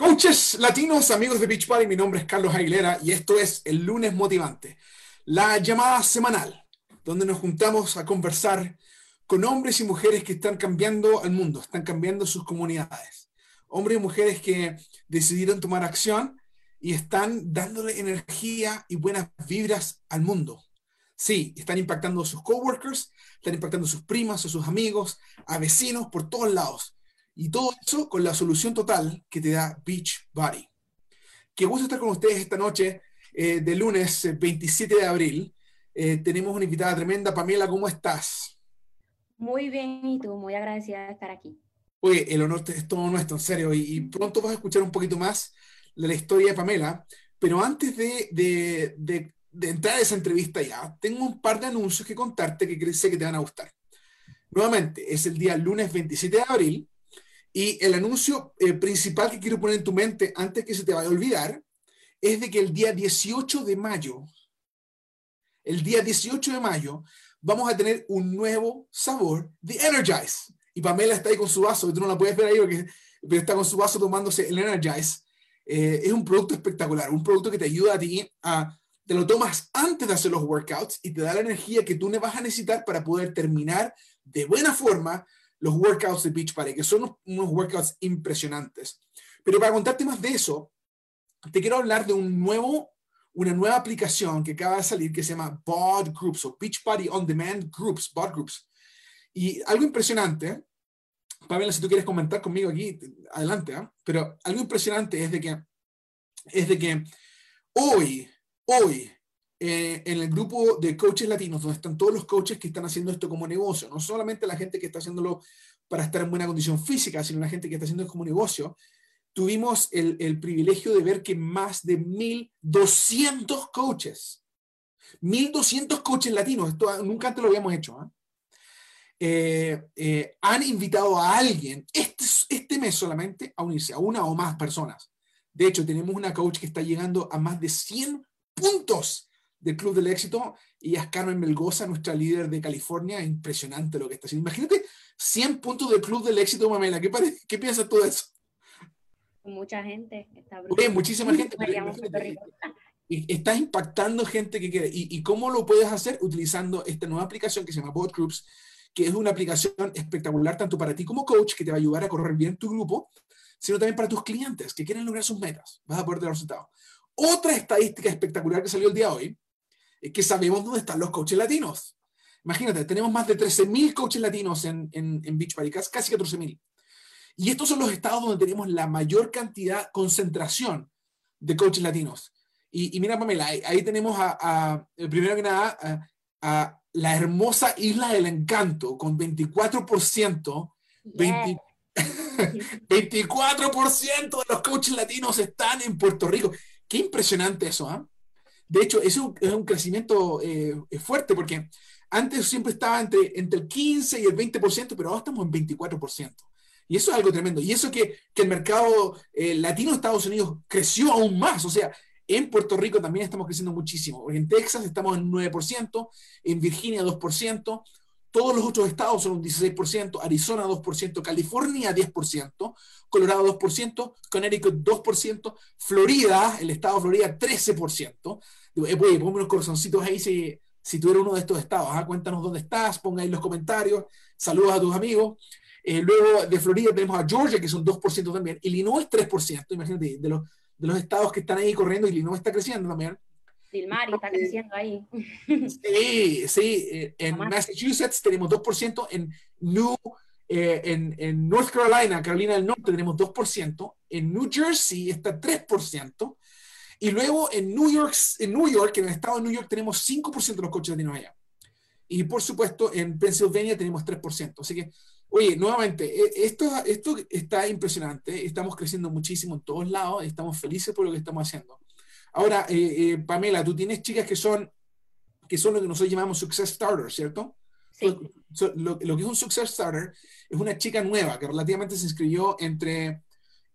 Coaches latinos, amigos de Beach Party, mi nombre es Carlos Aguilera y esto es el lunes motivante, la llamada semanal, donde nos juntamos a conversar con hombres y mujeres que están cambiando el mundo, están cambiando sus comunidades. Hombres y mujeres que decidieron tomar acción y están dándole energía y buenas vibras al mundo. Sí, están impactando a sus coworkers, están impactando a sus primas, a sus amigos, a vecinos por todos lados. Y todo eso con la solución total que te da Beach Body. Qué gusto estar con ustedes esta noche eh, de lunes 27 eh, de abril. Eh, tenemos una invitada tremenda. Pamela, ¿cómo estás? Muy bien, y tú, muy agradecida de estar aquí. Oye, el honor es todo nuestro, en serio. Y, pronto vas a escuchar un poquito más de la historia de Pamela. Pero antes de, de, de, de entrar a esa entrevista ya, tengo un par de anuncios que contarte que sé que te van a gustar. Nuevamente, es el día lunes 27 de abril y el anuncio eh, principal que quiero poner en tu mente antes que se te vaya a olvidar es de que el día 18 de mayo, el día 18 de mayo, vamos a tener un nuevo sabor de Energize. Y Pamela está ahí con su vaso, tú no la puedes ver ahí porque está con su vaso tomándose el Energize. Eh, es un producto espectacular, un producto que te ayuda a ti a, te lo tomas antes de hacer los workouts y te da la energía que tú vas a necesitar para poder terminar de buena forma los workouts de Beach Party, que son unos, workouts impresionantes. Pero para contarte más de eso, te quiero hablar de un nuevo, una nueva aplicación que acaba de salir que se llama BOD Groups o Beach Party On Demand Groups, BOD Groups. Y algo impresionante, Pamela, si tú quieres comentar conmigo aquí, adelante, ¿eh? pero algo impresionante es de que, es de que hoy, hoy, eh, en el grupo de coaches latinos, donde están todos los coaches que están haciendo esto como negocio, no solamente la gente que está haciéndolo para estar en buena condición física, sino la gente que está haciendo esto como negocio, tuvimos el, el privilegio de ver que más de 1.200 coaches, 1.200 coaches latinos, esto nunca antes lo habíamos hecho, ¿eh? Eh, han invitado a alguien este, este mes solamente a unirse, a una o más personas. De hecho, tenemos una coach que está llegando a más de 100 puntos del Club del Éxito y es Carmen Melgoza, nuestra líder de California. Impresionante lo que está haciendo. Imagínate 100 puntos del Club del Éxito, Mamela. ¿Qué, ¿Qué piensas tú de eso? Mucha gente. Está muchísima gente. Y estás impactando gente que quiere. ¿Y, ¿Y, cómo lo puedes hacer? Utilizando esta nueva aplicación que se llama Bot Groups, que es una aplicación espectacular tanto para ti como coach, que te va a ayudar a correr bien tu grupo, sino también para tus clientes que quieren lograr sus metas. Vas a poder tener resultados. Otra estadística espectacular que salió el día de hoy es que sabemos dónde están los coaches latinos. Imagínate, tenemos más de 13.000 coaches latinos en, en, en Beach Party, casi 14.000. Y estos son los estados donde tenemos la mayor cantidad, concentración de coaches latinos. Y, mira, Pamela, ahí, tenemos a, primero que nada, a, la hermosa Isla del Encanto, con 24%, 24% de los coaches latinos están en Puerto Rico. Qué impresionante eso, ¿ah? De hecho, es un, es un crecimiento eh, fuerte porque antes siempre estaba entre, entre el 15 y el 20%, pero ahora estamos en 24%. Y eso es algo tremendo. Y eso que, que el mercado eh, latino de Estados Unidos creció aún más. O sea, en Puerto Rico también estamos creciendo muchísimo. En Texas estamos en 9%, en Virginia 2%, todos los otros estados son un 16%, Arizona 2%, California 10%, Colorado 2%, Connecticut 2%, Florida, el estado de Florida 13%. Eh, ponme unos corazoncitos ahí si, si tú eres uno de estos estados. ¿ah? Cuéntanos dónde estás, ponga ahí los comentarios, saludos a tus amigos. Eh, luego de Florida tenemos a Georgia, que son 2% también. Illinois 3%, imagínate, de los, de los estados que están ahí corriendo, Illinois está creciendo también. Dilmari está creciendo ahí. Sí, sí. Eh, en Massachusetts tenemos 2%, en New, en, en, North Carolina, Carolina del Norte, tenemos 2%, en New Jersey está 3%, y luego en New York, en New York, en el estado de New York, tenemos 5% de los coches latinos allá. Y por supuesto, en Pennsylvania tenemos 3%. Así que, oye, nuevamente, e, esto, esto está impresionante. Estamos creciendo muchísimo en todos lados. Estamos felices por lo que estamos haciendo. Ahora, eh, eh, Pamela, tú tienes chicas que son, que son lo que nosotros llamamos Success Starter, ¿cierto? Sí. Lo, lo, que es un Success Starter es una chica nueva que relativamente se inscribió entre,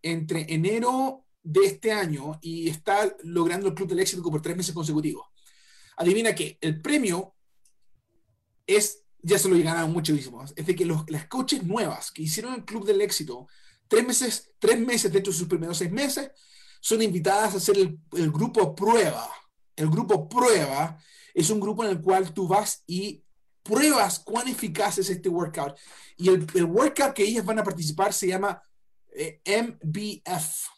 entre enero de este año y está logrando el Club del Éxito por tres meses consecutivos. Adivina que el premio es, ya se lo ganaron muchísimos, es de que los, las coaches nuevas que hicieron el Club del Éxito tres meses, tres meses dentro de sus primeros seis meses, son invitadas a hacer el, el grupo prueba. El grupo prueba es un grupo en el cual tú vas y pruebas cuán eficaz es este workout. Y el, workout que ellas van a participar se llama eh, MBF.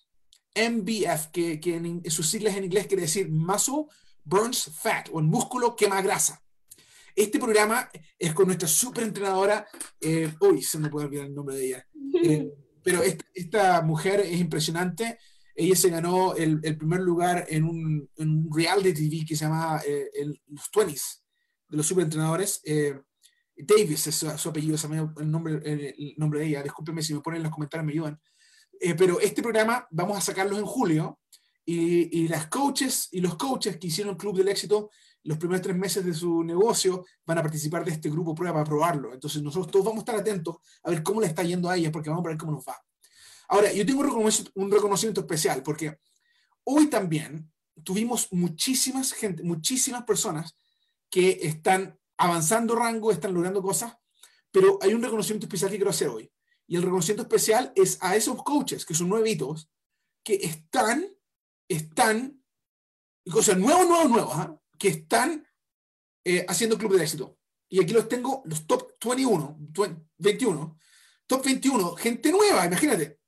MBF, que, que en, en, sus siglas en inglés quiere decir Muscle Burns Fat, o el músculo quema grasa. Este programa es con nuestra super entrenadora, eh, uy, se me puede olvidar el nombre de ella, eh, pero esta, esta, mujer es impresionante. Ella se ganó el, el primer lugar en un, en un, reality TV que se llama eh, el, los 20s, de los superentrenadores. Eh, Davis es su, su apellido, me el nombre, el nombre de ella. Discúlpenme si me ponen en los comentarios, me ayudan. Eh, pero este programa vamos a sacarlos en julio y, y, las coaches y los coaches que hicieron el Club del Éxito los primeros tres meses de su negocio van a participar de este grupo prueba para probarlo. Entonces nosotros todos vamos a estar atentos a ver cómo le está yendo a ella porque vamos a ver cómo nos va. Ahora, yo tengo un reconocimiento, un reconocimiento especial porque hoy también tuvimos muchísimas gente, muchísimas personas que están avanzando rango, están logrando cosas, pero hay un reconocimiento especial que quiero hacer hoy. Y el reconocimiento especial es a esos coaches, que son nuevitos, que están, están, o sea, nuevos, nuevos, nuevos, ¿eh? que están eh, haciendo club de éxito. Y aquí los tengo, los top 21, 21, top 21, gente nueva, imagínate.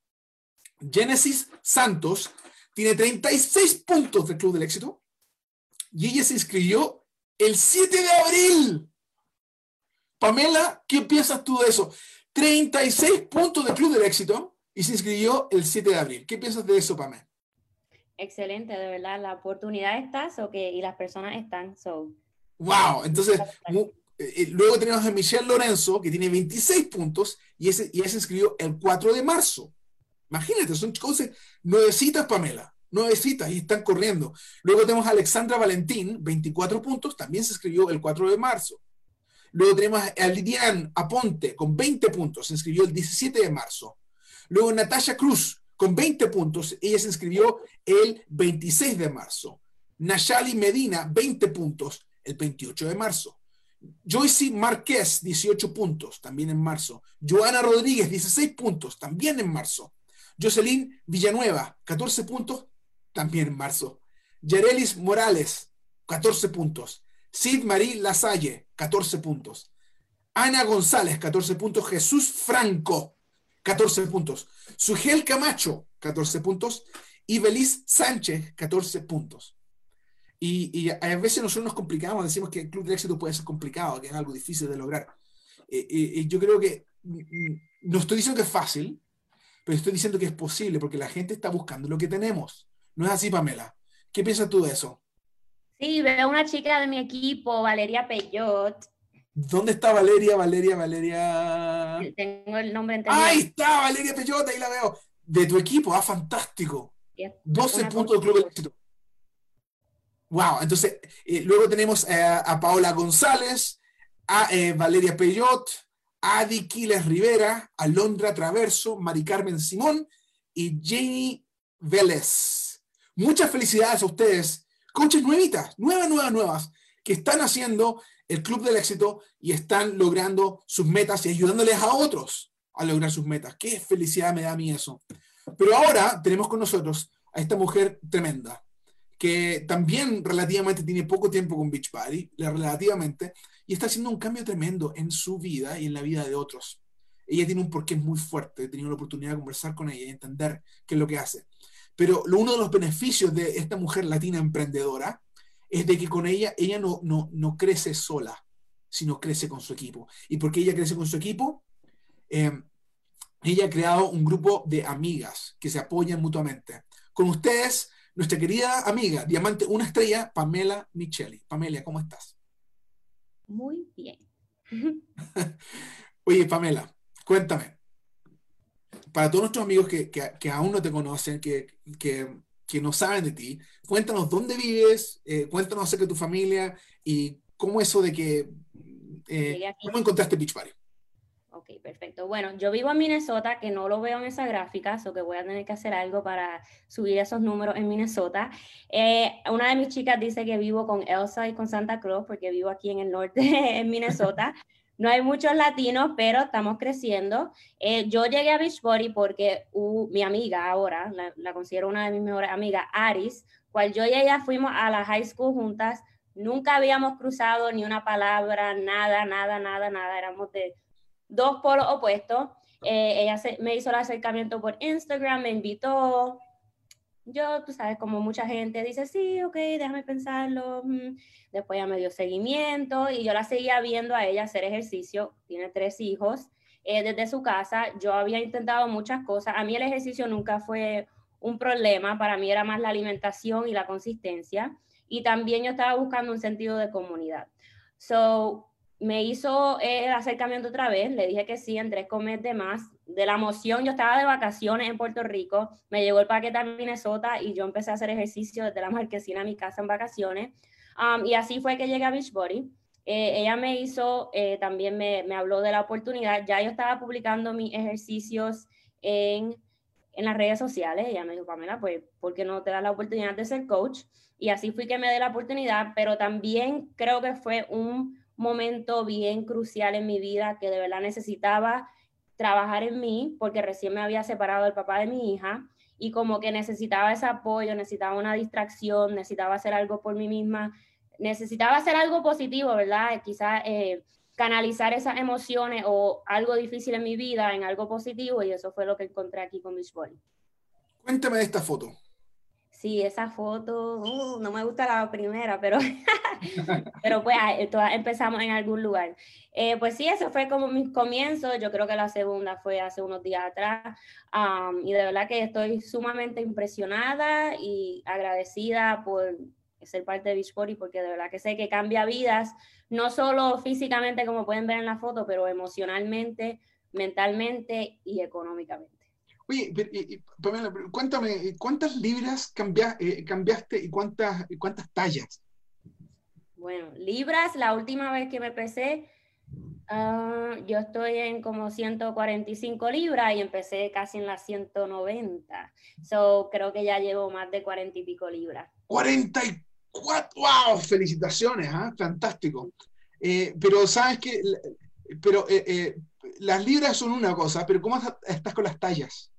Genesis Santos tiene 36 puntos del club del éxito y ella se inscribió el 7 de abril. Pamela, ¿qué piensas tú de eso? 36 puntos del Club del Éxito y se inscribió el 7 de abril. ¿Qué piensas de eso, Pamela? Excelente, de verdad. La oportunidad está so que, y las personas están. So. ¡Wow! Entonces, eh, luego tenemos a Michelle Lorenzo, que tiene 26 puntos y ese, y ese se inscribió el 4 de marzo. Imagínate, son cosas nuevecitas, Pamela. Nuevecitas y están corriendo. Luego tenemos a Alexandra Valentín, 24 puntos, también se inscribió el 4 de marzo. Luego tenemos a Lidian Aponte con 20 puntos, se inscribió el 17 de marzo. Luego Natasha Cruz con 20 puntos, ella se inscribió el 26 de marzo. Nashali Medina, 20 puntos, el 28 de marzo. Joyce Márquez, 18 puntos, también en marzo. Joana Rodríguez, 16 puntos, también en marzo. Jocelyn Villanueva, 14 puntos, también en marzo. Yerelis Morales, 14 puntos. Sid Marie Lasalle, 14 puntos. Ana González, 14 puntos. Jesús Franco, 14 puntos. Sugel Camacho, 14 puntos. Y Belis Sánchez, 14 puntos. Y, a veces nosotros nos complicamos, decimos que el club de éxito puede ser complicado, que es algo difícil de lograr. Eh, eh, yo creo que no estoy diciendo que es fácil, pero estoy diciendo que es posible porque la gente está buscando lo que tenemos. ¿No es así, Pamela? ¿Qué piensas tú de eso? Sí, veo una chica de mi equipo, Valeria Peyot. ¿Dónde está Valeria? Valeria, Valeria. Tengo el nombre entendido. Ahí está, Valeria Peyot, ahí la veo. De tu equipo, ah, fantástico. 12 puntos del Club Éxito. Wow, entonces, eh, luego tenemos eh, a Paola González, a eh, Valeria Peyot, a Adi Quiles Rivera, a Londra Traverso, Mari Carmen Simón y Jenny Vélez. Muchas felicidades a ustedes coaches nuevitas, nuevas, nuevas, nuevas, que están haciendo el club del éxito y están logrando sus metas y ayudándoles a otros a lograr sus metas. Qué felicidad me da a mí eso. Pero ahora tenemos con nosotros a esta mujer tremenda, que también relativamente tiene poco tiempo con Beachbody, relativamente, y está haciendo un cambio tremendo en su vida y en la vida de otros. Ella tiene un porqué muy fuerte, he tenido la oportunidad de conversar con ella y entender qué es lo que hace. Pero uno de los beneficios de esta mujer latina emprendedora es de que con ella, ella no, no, no crece sola, sino crece con su equipo. ¿Y porque ella crece con su equipo? Eh, ella ha creado un grupo de amigas que se apoyan mutuamente. Con ustedes, nuestra querida amiga, Diamante Una Estrella, Pamela Micheli. Pamela, ¿cómo estás? Muy bien. Oye, Pamela, cuéntame, para todos nuestros amigos que, que, que aún no te conocen, que, que, no saben de ti, cuéntanos dónde vives, eh, cuéntanos acerca de tu familia y cómo eso de que, eh, ¿cómo encontraste Beach Party? Ok, perfecto. Bueno, yo vivo en Minnesota, que no lo veo en esa gráfica, o que voy a tener que hacer algo para subir esos números en Minnesota. Eh, una de mis chicas dice que vivo con Elsa y con Santa Cruz, porque vivo aquí en el norte, en Minnesota. No hay muchos latinos, pero estamos creciendo. Eh, yo llegué a Beachbody porque mi amiga ahora, la, considero una de mis mejores amigas, Aris, cual yo y ella fuimos a la high school juntas, nunca habíamos cruzado ni una palabra, nada, nada, nada, nada, éramos de dos polos opuestos. Eh, ella me hizo el acercamiento por Instagram, me invitó, yo, tú sabes, como mucha gente dice, sí, ok, déjame pensarlo. Mm". Después ya me dio seguimiento y yo la seguía viendo a ella hacer ejercicio. Tiene tres hijos. Eh, desde su casa, yo había intentado muchas cosas. A mí el ejercicio nunca fue un problema. Para mí era más la alimentación y la consistencia. Y también yo estaba buscando un sentido de comunidad. So, me hizo el acercamiento otra vez, le dije que sí, en tres de más. De la emoción, yo estaba de vacaciones en Puerto Rico, me llegó el paquete a Minnesota y yo empecé a hacer ejercicio desde la marquesina a mi casa en vacaciones. Um, y así fue que llegué a Beachbody. Eh, ella me hizo, eh, también me, me, habló de la oportunidad. Ya yo estaba publicando mis ejercicios en, en las redes sociales. Ella me dijo, Pamela, pues, ¿por qué no te das la oportunidad de ser coach? Y así fui que me dé la oportunidad, pero también creo que fue un momento bien crucial en mi vida que de verdad necesitaba trabajar en mí porque recién me había separado del papá de mi hija y como que necesitaba ese apoyo, necesitaba una distracción, necesitaba hacer algo por mí misma, necesitaba hacer algo positivo, ¿verdad? Quizás eh, canalizar esas emociones o algo difícil en mi vida en algo positivo y eso fue lo que encontré aquí con Boy. Cuéntame de esta foto. Sí, esa foto, uh, no me gusta la primera, pero, pero pues empezamos en algún lugar. Eh, pues sí, eso fue como mis comienzos, yo creo que la segunda fue hace unos días atrás, y de verdad que estoy sumamente impresionada y agradecida por ser parte de Beachbody, porque de verdad que sé que cambia vidas, no solo físicamente como pueden ver en la foto, pero emocionalmente, mentalmente y económicamente. Oye, Pamela, cuéntame, ¿cuántas libras eh, cambiaste y cuántas, cuántas tallas? Bueno, libras, la última vez que me pesé, ah, yo estoy en como 145 libras y empecé casi en las 190. So, creo que ya llevo más de 40 y pico libras. 44, wow, felicitaciones, ¿ah? fantástico. Eh, pero sabes que, pero eh, las libras son una cosa, pero ¿cómo estás con las tallas?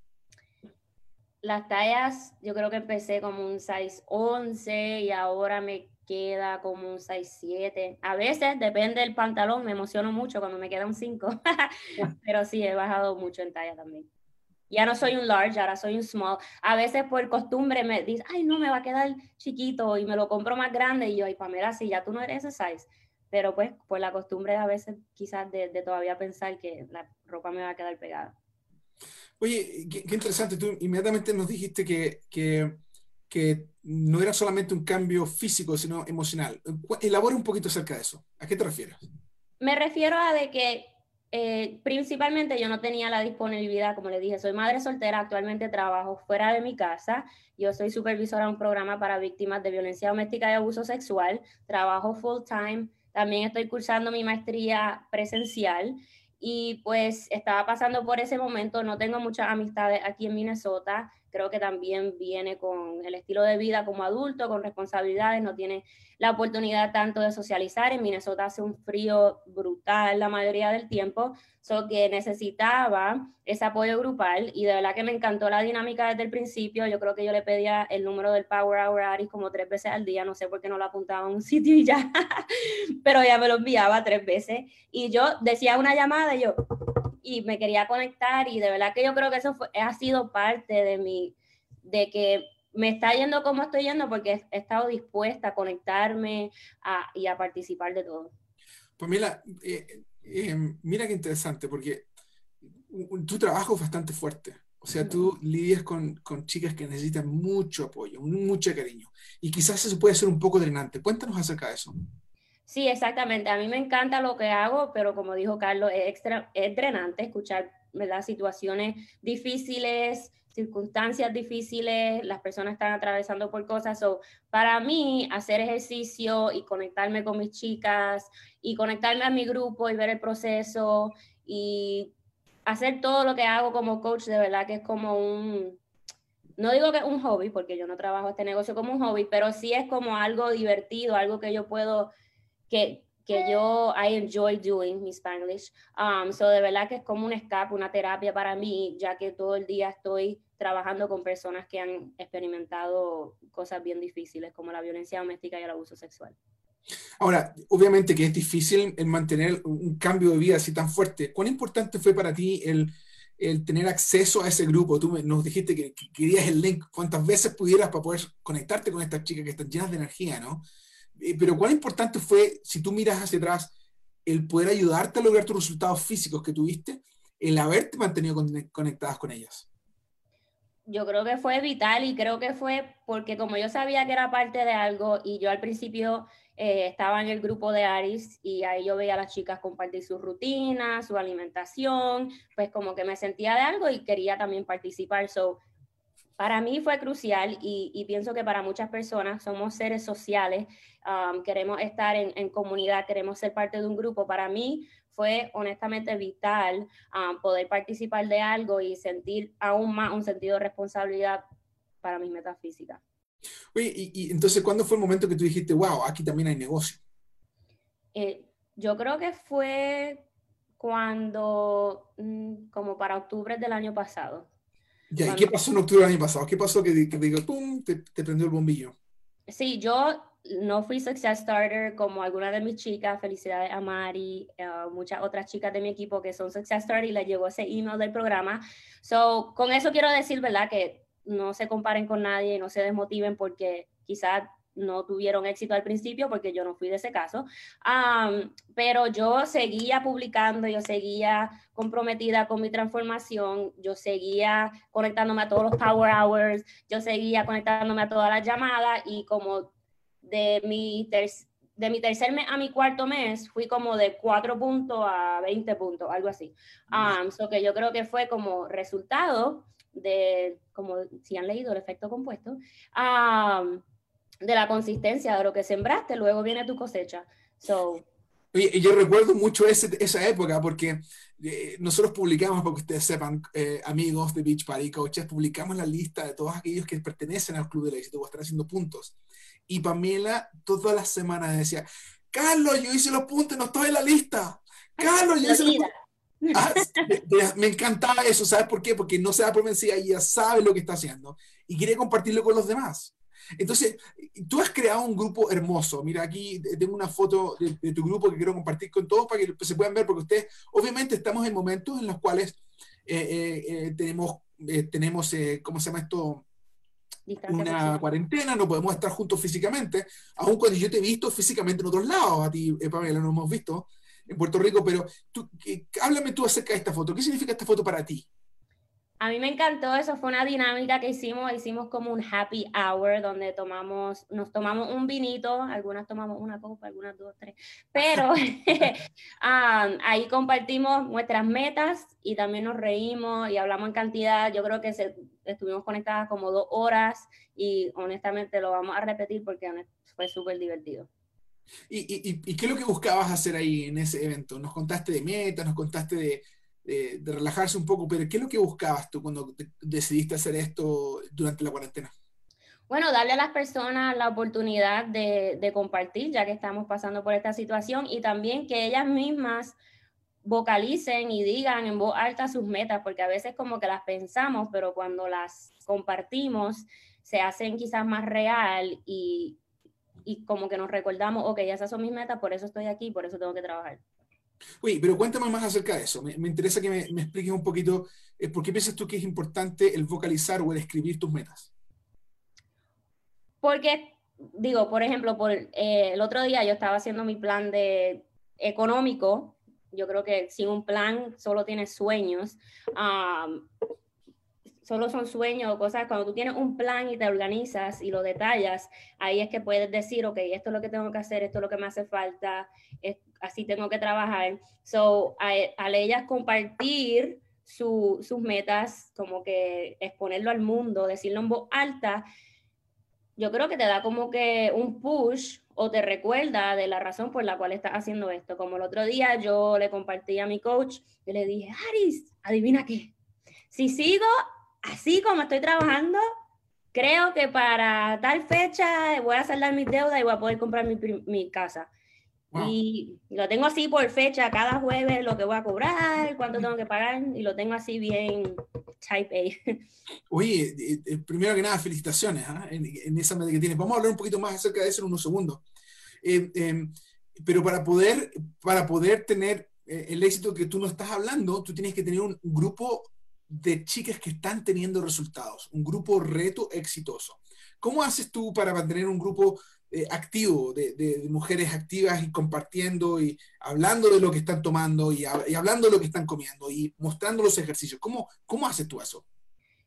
Las tallas, yo creo que empecé como un 6'11 y ahora me queda como un 6'7. A veces, depende del pantalón, me emociono mucho cuando me queda un 5. Pero sí, he bajado mucho en talla también. Ya no soy un large, ahora soy un small. A veces por costumbre me dice, ay, no, me va a quedar chiquito y me lo compro más grande. Y yo, ay, Pamela, si ya tú no eres ese size. Pero pues por la costumbre a veces quizás de todavía pensar que la ropa me va a quedar pegada. Oye, qué, interesante, tú inmediatamente nos dijiste que, que, que, no era solamente un cambio físico, sino emocional. Elabora un poquito acerca de eso. ¿A qué te refieres? Me refiero a de que eh, principalmente yo no tenía la disponibilidad, como le dije, soy madre soltera, actualmente trabajo fuera de mi casa, yo soy supervisora de un programa para víctimas de violencia doméstica y abuso sexual, trabajo full time, también estoy cursando mi maestría presencial y pues estaba pasando por ese momento, no tengo muchas amistades aquí en Minnesota, creo que también viene con el estilo de vida como adulto, con responsabilidades, no tiene la oportunidad tanto de socializar. En Minnesota hace un frío brutal la mayoría del tiempo, so que necesitaba ese apoyo grupal y de verdad que me encantó la dinámica desde el principio. Yo creo que yo le pedía el número del Power Hour Aris como tres veces al día, no sé por qué no lo apuntaba en un sitio y ya, pero ya me lo enviaba tres veces. Y yo decía una llamada y yo, y me quería conectar y de verdad que yo creo que eso ha sido parte de mi, de que me está yendo como estoy yendo porque he estado dispuesta a conectarme y a participar de todo. Pues mira, eh, eh, mira qué interesante porque tu trabajo es bastante fuerte. O sea, tú lidias con, con, chicas que necesitan mucho apoyo, mucho cariño. Y quizás eso puede ser un poco drenante. Cuéntanos acerca de eso. Sí, exactamente. A mí me encanta lo que hago, pero como dijo Carlos, es, extra, es drenante escuchar ¿verdad? situaciones difíciles, circunstancias difíciles, las personas están atravesando por cosas. So, para mí, hacer ejercicio y conectarme con mis chicas y conectarme a mi grupo y ver el proceso y hacer todo lo que hago como coach, de verdad que es como un, no digo que es un hobby, porque yo no trabajo este negocio como un hobby, pero sí es como algo divertido, algo que yo puedo que, que yo, I enjoy doing mi Spanish. Um, so de verdad que es como un escape, una terapia para mí, ya que todo el día estoy trabajando con personas que han experimentado cosas bien difíciles como la violencia doméstica y el abuso sexual. Ahora, obviamente que es difícil el mantener un cambio de vida así tan fuerte. ¿Cuán importante fue para ti el, el tener acceso a ese grupo? Tú nos dijiste que, que, querías el link, cuántas veces pudieras para poder conectarte con estas chicas que están llenas de energía, ¿no? Eh, pero cuán importante fue, si tú miras hacia atrás, el poder ayudarte a lograr tus resultados físicos que tuviste, el haberte mantenido conectadas con ellas. Yo creo que fue vital y creo que fue porque como yo sabía que era parte de algo y yo al principio eh, estaba en el grupo de Aris y ahí yo veía a las chicas compartir su rutina, su alimentación, pues como que me sentía de algo y quería también participar. So, para mí fue crucial y, pienso que para muchas personas somos seres sociales, um, queremos estar en, comunidad, queremos ser parte de un grupo. Para mí fue honestamente vital um, poder participar de algo y sentir aún más un sentido de responsabilidad para mis metafísicas. Oye, y, entonces, ¿cuándo fue el momento que tú dijiste, wow, aquí también hay negocio? Eh, yo creo que fue cuando, mm, como para octubre del año pasado. ¿Y qué pasó en octubre del año pasado? ¿Qué pasó que, que digo, ¡pum! Te, te, prendió el bombillo. Sí, yo no fui Success Starter como algunas de mis chicas, felicidades a Mari, uh, muchas otras chicas de mi equipo que son Success Starter y les llegó ese email del programa. So, con eso quiero decir, ¿verdad? Que no se comparen con nadie, no se desmotiven porque quizás no tuvieron éxito al principio porque yo no fui de ese caso, pero yo seguía publicando, yo seguía comprometida con mi transformación, yo seguía conectándome a todos los power hours, yo seguía conectándome a todas las llamadas y como de mi, de mi tercer mes a mi cuarto mes fui como de 4 puntos a 20 puntos, algo así. Um, que yo creo que fue como resultado de, como si han leído el efecto compuesto, de la consistencia de lo que sembraste, luego viene tu cosecha. So, y yo recuerdo mucho ese, esa época porque eh, nosotros publicamos, para que ustedes sepan, eh, amigos de Beach Party Coaches, publicamos la lista de todos aquellos que pertenecen al Club del Éxito o están haciendo puntos. Y Pamela todas las semanas decía, Carlos, yo hice los puntos, no estoy en la lista. Carlos, yo hice los puntos. Ah, me, encantaba eso, ¿sabes por qué? Porque no se da por vencida ya sabe lo que está haciendo y quiere compartirlo con los demás. Entonces, tú has creado un grupo hermoso. Mira, aquí tengo una foto de, tu grupo que quiero compartir con todos para que se puedan ver, porque ustedes, obviamente, estamos en momentos en los cuales eh, eh, eh, tenemos, tenemos ¿cómo se llama esto? Una cuarentena, no podemos estar juntos físicamente, aun cuando yo te he visto físicamente en otros lados, a ti, Pamela, no hemos visto en Puerto Rico, pero tú, háblame tú acerca de esta foto. ¿Qué significa esta foto para ti? A mí me encantó, eso fue una dinámica que hicimos, hicimos como un happy hour donde tomamos, nos tomamos un vinito, algunas tomamos una copa, algunas dos, tres, pero um, ahí compartimos nuestras metas y también nos reímos y hablamos en cantidad, yo creo que se, estuvimos conectadas como dos horas y honestamente lo vamos a repetir porque fue súper divertido. ¿Y, y, y qué es lo que buscabas hacer ahí en ese evento? Nos contaste de metas, nos contaste de de, relajarse un poco, pero ¿qué es lo que buscabas tú cuando decidiste hacer esto durante la cuarentena? Bueno, darle a las personas la oportunidad de, de, compartir, ya que estamos pasando por esta situación, y también que ellas mismas vocalicen y digan en voz alta sus metas, porque a veces como que las pensamos, pero cuando las compartimos se hacen quizás más real y, y como que nos recordamos, ok, esas son mis metas, por eso estoy aquí, por eso tengo que trabajar. Oye, pero cuéntame más acerca de eso. Me, interesa que me, expliques un poquito eh, por qué piensas tú que es importante el vocalizar o el escribir tus metas. Porque, digo, por ejemplo, por, eh, el otro día yo estaba haciendo mi plan de económico. Yo creo que sin un plan solo tienes sueños. solo son sueños o cosas. Cuando tú tienes un plan y te organizas y lo detallas, ahí es que puedes decir, ok, esto es lo que tengo que hacer, esto es lo que me hace falta, así tengo que trabajar. So, al ellas compartir sus metas, como que exponerlo al mundo, decirlo en voz alta, yo creo que te da como que un push o te recuerda de la razón por la cual estás haciendo esto. Como el otro día yo le compartí a mi coach y le dije, Aris, adivina qué, si sigo así como estoy trabajando, creo que para tal fecha voy a saldar mis deudas y voy a poder comprar mi, mi casa. Y lo tengo así por fecha, cada jueves lo que voy a cobrar, cuánto tengo que pagar, y lo tengo así bien type A. Oye, eh, eh, primero que nada, felicitaciones ¿ah? en, esa medida que tienes. Vamos a hablar un poquito más acerca de eso en unos segundos. Eh, em, pero para poder, para poder tener el éxito que tú nos estás hablando, tú tienes que tener un grupo de chicas que están teniendo resultados, un grupo reto exitoso. ¿Cómo haces tú para mantener un grupo eh, activo, de, mujeres activas y compartiendo y hablando de lo que están tomando y, hablando de lo que están comiendo y mostrando los ejercicios. ¿Cómo, ¿Cómo haces tú eso?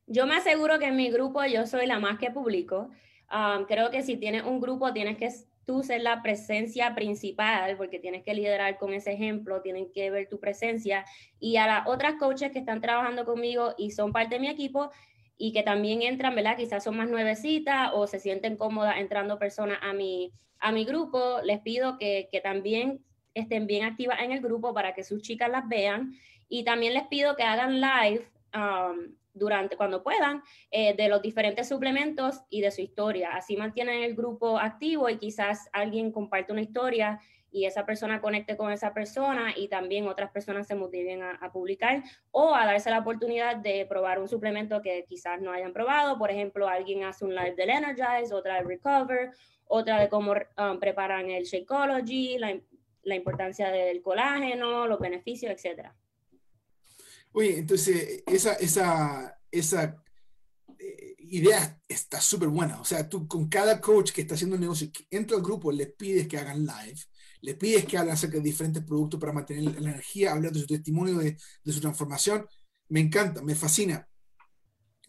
Yo me aseguro que en mi grupo yo soy la más que publico. Um, creo que si tienes un grupo tienes que tú ser la presencia principal porque tienes que liderar con ese ejemplo, tienen que ver tu presencia y a las otras coaches que están trabajando conmigo y son parte de mi equipo, y que también entran, ¿verdad? Quizás son más nuevecitas o se sienten cómodas entrando personas a mi, a mi grupo, les pido que, que también estén bien activas en el grupo para que sus chicas las vean y también les pido que hagan live um, durante cuando puedan eh, de los diferentes suplementos y de su historia. Así mantienen el grupo activo y quizás alguien comparte una historia y esa persona conecte con esa persona y también otras personas se motiven a, publicar o a darse la oportunidad de probar un suplemento que quizás no hayan probado. Por ejemplo, alguien hace un live del Energize, otra del Recover, otra de cómo um, preparan el Shakeology, la, la importancia del colágeno, los beneficios, etc. Oye, entonces esa, esa, esa eh, idea está súper buena. O sea, tú con cada coach que está haciendo un negocio, entra al grupo, le pides que hagan live le pides que hablen acerca de diferentes productos para mantener la energía, hablar de su testimonio, de, su transformación. Me encanta, me fascina.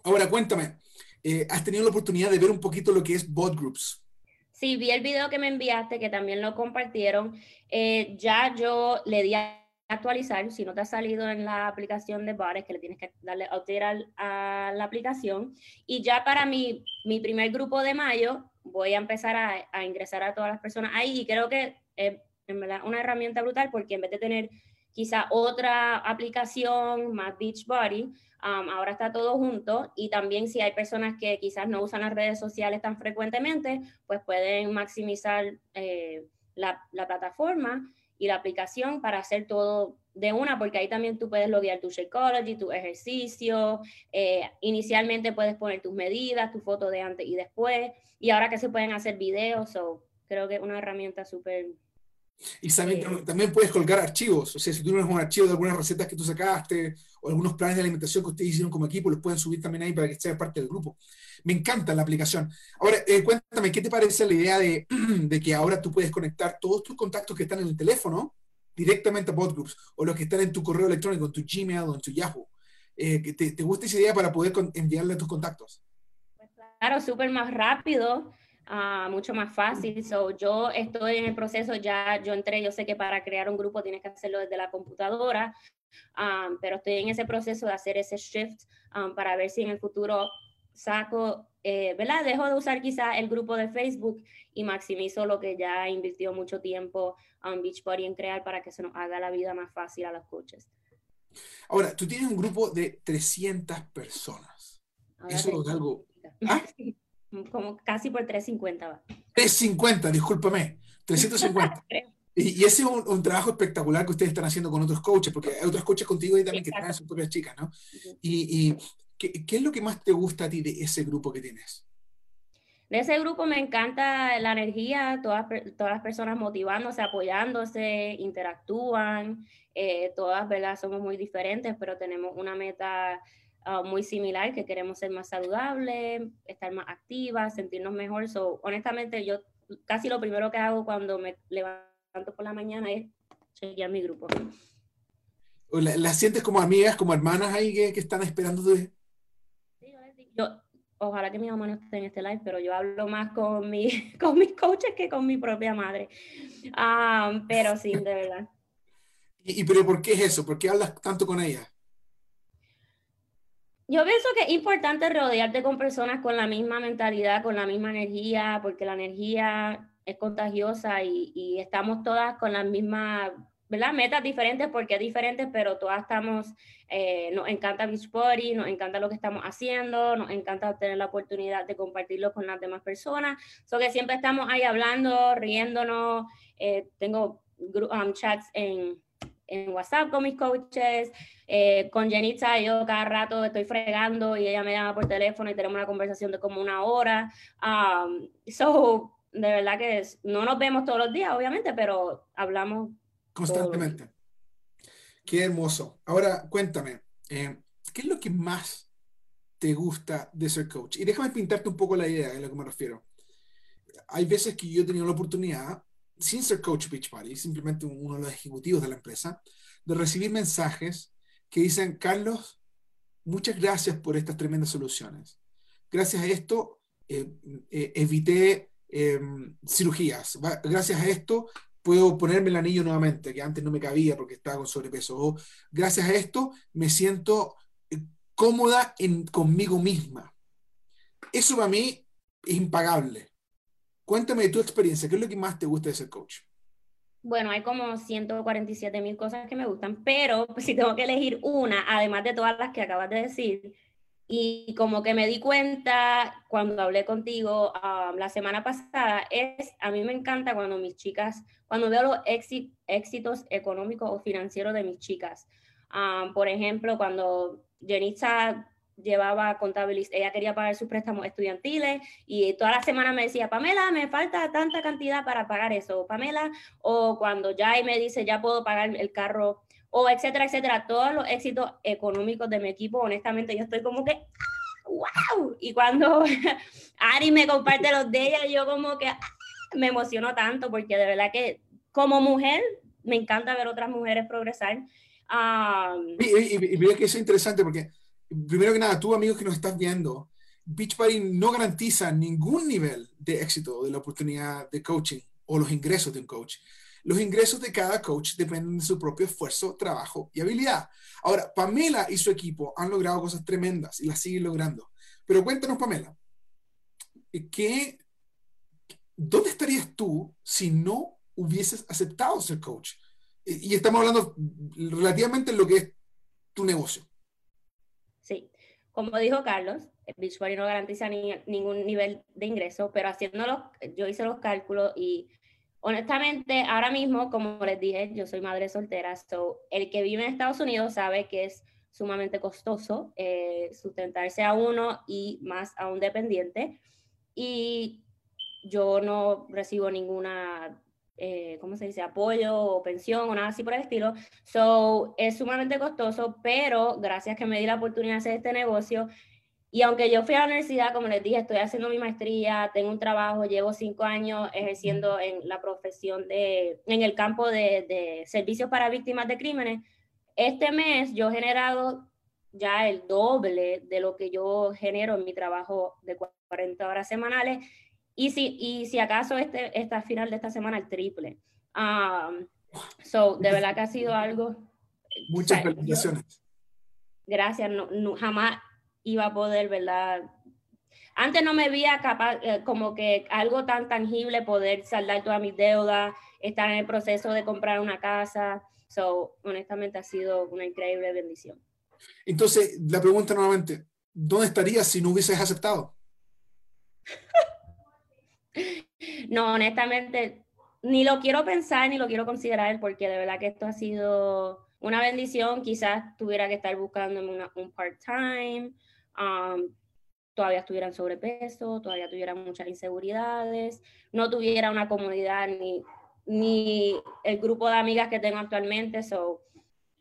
Ahora cuéntame, eh, ¿has tenido la oportunidad de ver un poquito lo que es bot groups? Sí, vi el video que me enviaste, que también lo compartieron. Eh, ya yo le di a actualizar, si no te ha salido en la aplicación de bots, que le tienes que darle update a, la aplicación. Y ya para mi, mi primer grupo de mayo, voy a empezar a, a ingresar a todas las personas ahí y creo que es una herramienta brutal porque en vez de tener quizá otra aplicación más Beachbody, um, ahora está todo junto y también si hay personas que quizás no usan las redes sociales tan frecuentemente, pues pueden maximizar eh, la, la, plataforma y la aplicación para hacer todo de una, porque ahí también tú puedes loguear tu Shakeology, tu ejercicio, eh, inicialmente puedes poner tus medidas, tu foto de antes y después, y ahora que se pueden hacer videos, creo que es una herramienta súper y también, también, puedes colgar archivos, o sea, si tú tienes un archivo de algunas recetas que tú sacaste o algunos planes de alimentación que ustedes hicieron como equipo, los pueden subir también ahí para que sea parte del grupo. Me encanta la aplicación. Ahora, eh, cuéntame, ¿qué te parece la idea de, de, que ahora tú puedes conectar todos tus contactos que están en el teléfono directamente a BotGroups o los que están en tu correo electrónico, en tu Gmail o en tu Yahoo? Eh, te, ¿Te gusta esa idea para poder enviarle a tus contactos? Pues claro, súper más rápido Ah, mucho más fácil. So, yo estoy en el proceso, ya yo entré, yo sé que para crear un grupo tienes que hacerlo desde la computadora, ah, pero estoy en ese proceso de hacer ese shift ah, para ver si en el futuro saco, eh, ¿verdad? Dejo de usar quizá el grupo de Facebook y maximizo lo que ya invirtió mucho tiempo a Beachbody en crear para que se nos haga la vida más fácil a los coaches. Ahora, tú tienes un grupo de 300 personas. Eso es algo... ¿Ah? Como casi por 350 va. 350, discúlpame, 350. y, ese es un, trabajo espectacular que ustedes están haciendo con otros coaches, porque hay otros coaches contigo ahí también que traen sus propias chicas, ¿no? Y, y ¿qué, ¿qué, es lo que más te gusta a ti de ese grupo que tienes? De ese grupo me encanta la energía, todas, todas las personas motivándose, apoyándose, interactúan, eh, todas, ¿verdad? Somos muy diferentes, pero tenemos una meta Ah, muy similar, que queremos ser más saludables, estar más activas, sentirnos mejor. So, honestamente, yo casi lo primero que hago cuando me levanto por la mañana es chequear mi grupo. ¿Las la sientes como amigas, como hermanas ahí que, que están esperando? Sí, yo, ojalá que mi mamá no esté en este live, pero yo hablo más con, mi, con mis coaches que con mi propia madre. Ah, pero sí, de verdad. ¿Y, ¿Y, pero por qué es eso? ¿Por qué hablas tanto con ella? Yo pienso que es importante rodearte con personas con la misma mentalidad, con la misma energía, porque la energía es contagiosa y, estamos todas con las mismas metas diferentes, porque es diferente, pero todas estamos, eh, nos encanta Beachbody, nos encanta lo que estamos haciendo, nos encanta tener la oportunidad de compartirlo con las demás personas, so que siempre estamos ahí hablando, riéndonos, eh, tengo um, chats en, en WhatsApp con mis coaches, eh, con Jenitza yo cada rato estoy fregando y ella me llama por teléfono y tenemos una conversación de como una hora. Um, so, de verdad que no nos vemos todos los días, obviamente, pero hablamos constantemente. Qué hermoso. Ahora, cuéntame, eh, ¿qué es lo que más te gusta de ser coach? Y déjame pintarte un poco la idea a lo que me refiero. Hay veces que yo he tenido la oportunidad, sin ser coach Beach Party, simplemente uno de los ejecutivos de la empresa, de recibir mensajes que dicen, Carlos, muchas gracias por estas tremendas soluciones. Gracias a esto eh, eh, evité em, cirugías. Gracias a esto puedo ponerme el anillo nuevamente, que antes no me cabía porque estaba con sobrepeso. Gracias a esto me siento eh, cómoda en, conmigo misma. Eso para mí es impagable. Cuéntame de tu experiencia, ¿qué es lo que más te gusta de ser coach? Bueno, hay como 147 mil cosas que me gustan, pero si tengo que elegir una, además de todas las que acabas de decir, y como que me di cuenta cuando hablé contigo um, la semana pasada, es, a mí me encanta cuando mis chicas, cuando veo los éxitos económicos o financieros de mis chicas. Um, por ejemplo, cuando Jenitza llevaba contabilidad, ella quería pagar sus préstamos estudiantiles y toda la semana me decía, Pamela, me falta tanta cantidad para pagar eso, Pamela, o cuando ya me dice, ya puedo pagar el carro o etcétera, etcétera, todos los éxitos económicos de mi equipo, honestamente yo estoy como que, wow, y cuando Ari me comparte los de ella, yo como que me emociono tanto porque de verdad que como mujer me encanta ver otras mujeres progresar. y, y, que eso es interesante porque, primero que nada, tú amigos que nos estás viendo, Beach Party no garantiza ningún nivel de éxito de la oportunidad de coaching o los ingresos de un coach. Los ingresos de cada coach dependen de su propio esfuerzo, trabajo y habilidad. Ahora, Pamela y su equipo han logrado cosas tremendas y las siguen logrando. Pero cuéntanos, Pamela, ¿qué, ¿dónde estarías tú si no hubieses aceptado ser coach? Y estamos hablando relativamente en lo que es tu negocio. Como dijo Carlos, Beachbody no garantiza ningún nivel de ingreso, pero haciéndolo, yo hice los cálculos y honestamente, ahora mismo, como les dije, yo soy madre soltera, so el que vive en Estados Unidos sabe que es sumamente costoso eh, sustentarse a uno y más a un dependiente. Y yo no recibo ninguna, eh, ¿cómo se dice?, apoyo o pensión o nada así por el estilo. So, es sumamente costoso, pero gracias que me di la oportunidad de hacer este negocio, y aunque yo fui a la universidad, como les dije, estoy haciendo mi maestría, tengo un trabajo, llevo cinco años ejerciendo en la profesión de, en el campo de, de servicios para víctimas de crímenes. Este mes yo he generado ya el doble de lo que yo genero en mi trabajo de 40 horas semanales y si, y si acaso este, esta final de esta semana el triple. Um, so, de verdad que ha sido algo... Muchas felicitaciones. Gracias, no, jamás iba a poder, ¿verdad? Antes no me veía capaz, eh, como que algo tan tangible, poder saldar todas mis deudas, estar en el proceso de comprar una casa. So, honestamente ha sido una increíble bendición. Entonces, la pregunta nuevamente, ¿dónde estarías si no hubieses aceptado? no, honestamente, ni lo quiero pensar ni lo quiero considerar porque de verdad que esto ha sido una bendición. Quizás tuviera que estar buscando un part-time todavía estuviera sobrepeso, todavía tuviera muchas inseguridades, no tuviera una comodidad ni, ni el grupo de amigas que tengo actualmente, so,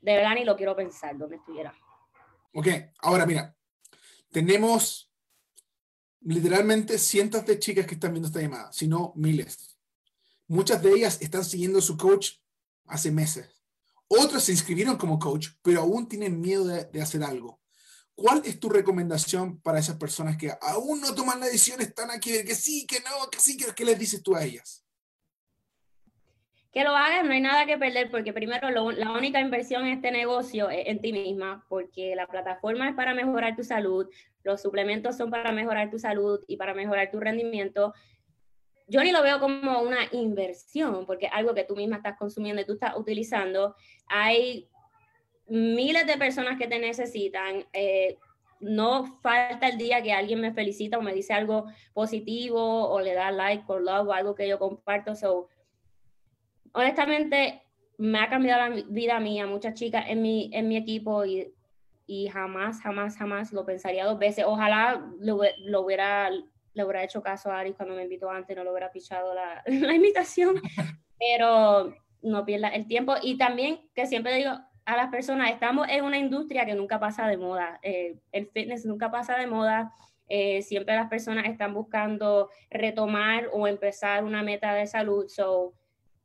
de verdad ni lo quiero pensar donde estuviera. Ok, ahora mira, tenemos literalmente cientos de chicas que están viendo esta llamada, si no miles. Muchas de ellas están siguiendo su coach hace meses. Otras se inscribieron como coach, pero aún tienen miedo de hacer algo. ¿Cuál es tu recomendación para esas personas que aún no toman la decisión, están aquí de que sí, que no, que sí, que, ¿qué les dices tú a ellas? Que lo hagan, no hay nada que perder, porque primero la única inversión en este negocio es en ti misma, porque la plataforma es para mejorar tu salud, los suplementos son para mejorar tu salud y para mejorar tu rendimiento. Yo ni lo veo como una inversión, porque es algo que tú misma estás consumiendo y tú estás utilizando. Hay miles de personas que te necesitan. Eh, no falta el día que alguien me felicita o me dice algo positivo o le da like por love o algo que yo comparto. So, honestamente, me ha cambiado la vida mía, muchas chicas en mi, en mi equipo y, jamás, jamás, jamás lo pensaría dos veces. Ojalá lo, lo hubiera, le hubiera hecho caso a Ari cuando me invitó antes, no le hubiera pichado la, la invitación, pero no pierda el tiempo. Y también que siempre digo a las personas, estamos en una industria que nunca pasa de moda, eh, el fitness nunca pasa de moda. Eh, siempre las personas están buscando retomar o empezar una meta de salud. So,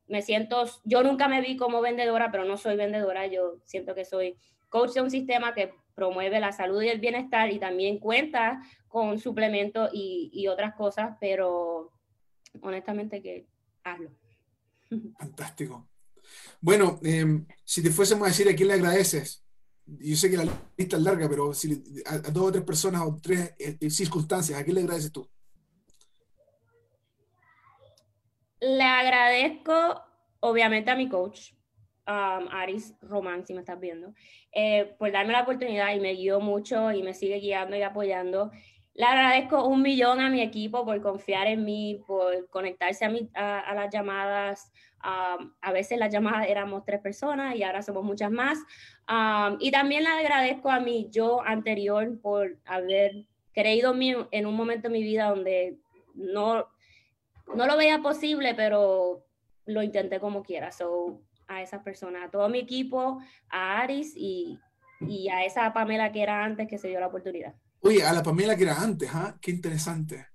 me siento, yo nunca me vi como vendedora, pero no soy vendedora, yo siento que soy coach de un sistema que promueve la salud y el bienestar y también cuenta con suplementos y, y otras cosas, pero honestamente que hazlo. Fantástico. Bueno, eh, si te fuésemos a decir a quién le agradeces, yo sé que la lista es larga, pero si a, a dos o tres personas o tres eh, circunstancias, ¿a quién le agradeces tú? Le agradezco, obviamente, a mi coach, um, Aris Román, si me estás viendo, eh, por darme la oportunidad y me guió mucho y me sigue guiando y apoyando. Le agradezco un millón a mi equipo por confiar en mí, por conectarse a, mi, a, a las llamadas. Um, a veces las llamadas éramos tres personas y ahora somos muchas más. Um, y también le agradezco a mi yo anterior por haber creído en mí en un momento de mi vida donde no, no lo veía posible, pero lo intenté como quiera. So, a esas personas, a todo mi equipo, a Aris y, y a esa Pamela que era antes que se dio la oportunidad. Oye, a la Pamela que era antes, ¿ah? Qué interesante.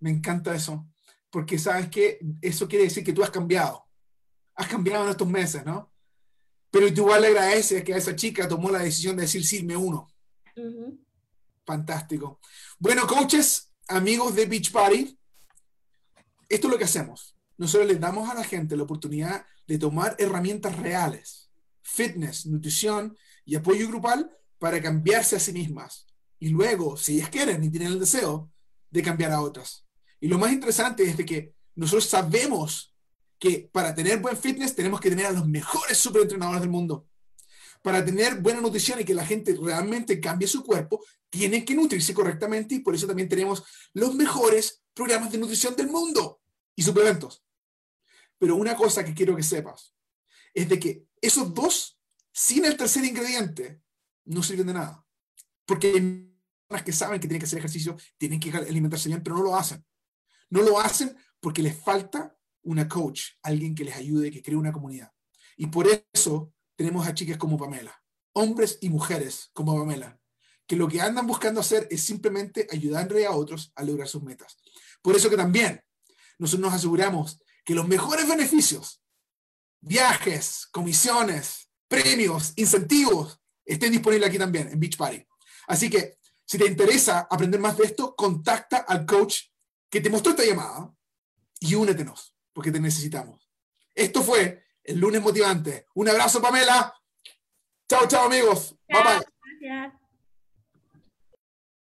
Me encanta eso. Porque sabes que eso quiere decir que tú has cambiado. Has cambiado en estos meses, ¿no? Pero tú igual le agradeces que a esa chica tomó la decisión de decir sí, me uno. Uh -huh. Fantástico. Bueno, coaches, amigos de Beach Party, esto es lo que hacemos. Nosotros les damos a la gente la oportunidad de tomar herramientas reales, fitness, nutrición y apoyo grupal para cambiarse a sí mismas. Y luego, si ellas quieren y tienen el deseo, de cambiar a otras. Y lo más interesante es de que nosotros sabemos que para tener buen fitness tenemos que tener a los mejores superentrenadores del mundo. Para tener buena nutrición y que la gente realmente cambie su cuerpo, tienen que nutrirse correctamente y por eso también tenemos los mejores programas de nutrición del mundo y suplementos. Pero una cosa que quiero que sepas es de que esos dos, sin el tercer ingrediente, no sirven de nada. Porque hay personas que saben que tienen que hacer ejercicio, tienen que alimentarse bien, pero no lo hacen. No lo hacen porque les falta una coach, alguien que les ayude, que cree una comunidad. Y por eso tenemos a chicas como Pamela, hombres y mujeres como Pamela, que lo que andan buscando hacer es simplemente ayudar a otros a lograr sus metas. Por eso que también nosotros nos aseguramos que los mejores beneficios, viajes, comisiones, premios, incentivos, estén disponibles aquí también en Beach Party. Así que si te interesa aprender más de esto, contacta al coach que te mostró esta llamada y únetenos, porque te necesitamos. Esto fue el lunes motivante. Un abrazo, Pamela. Chao, chao, amigos. Bye bye. Gracias.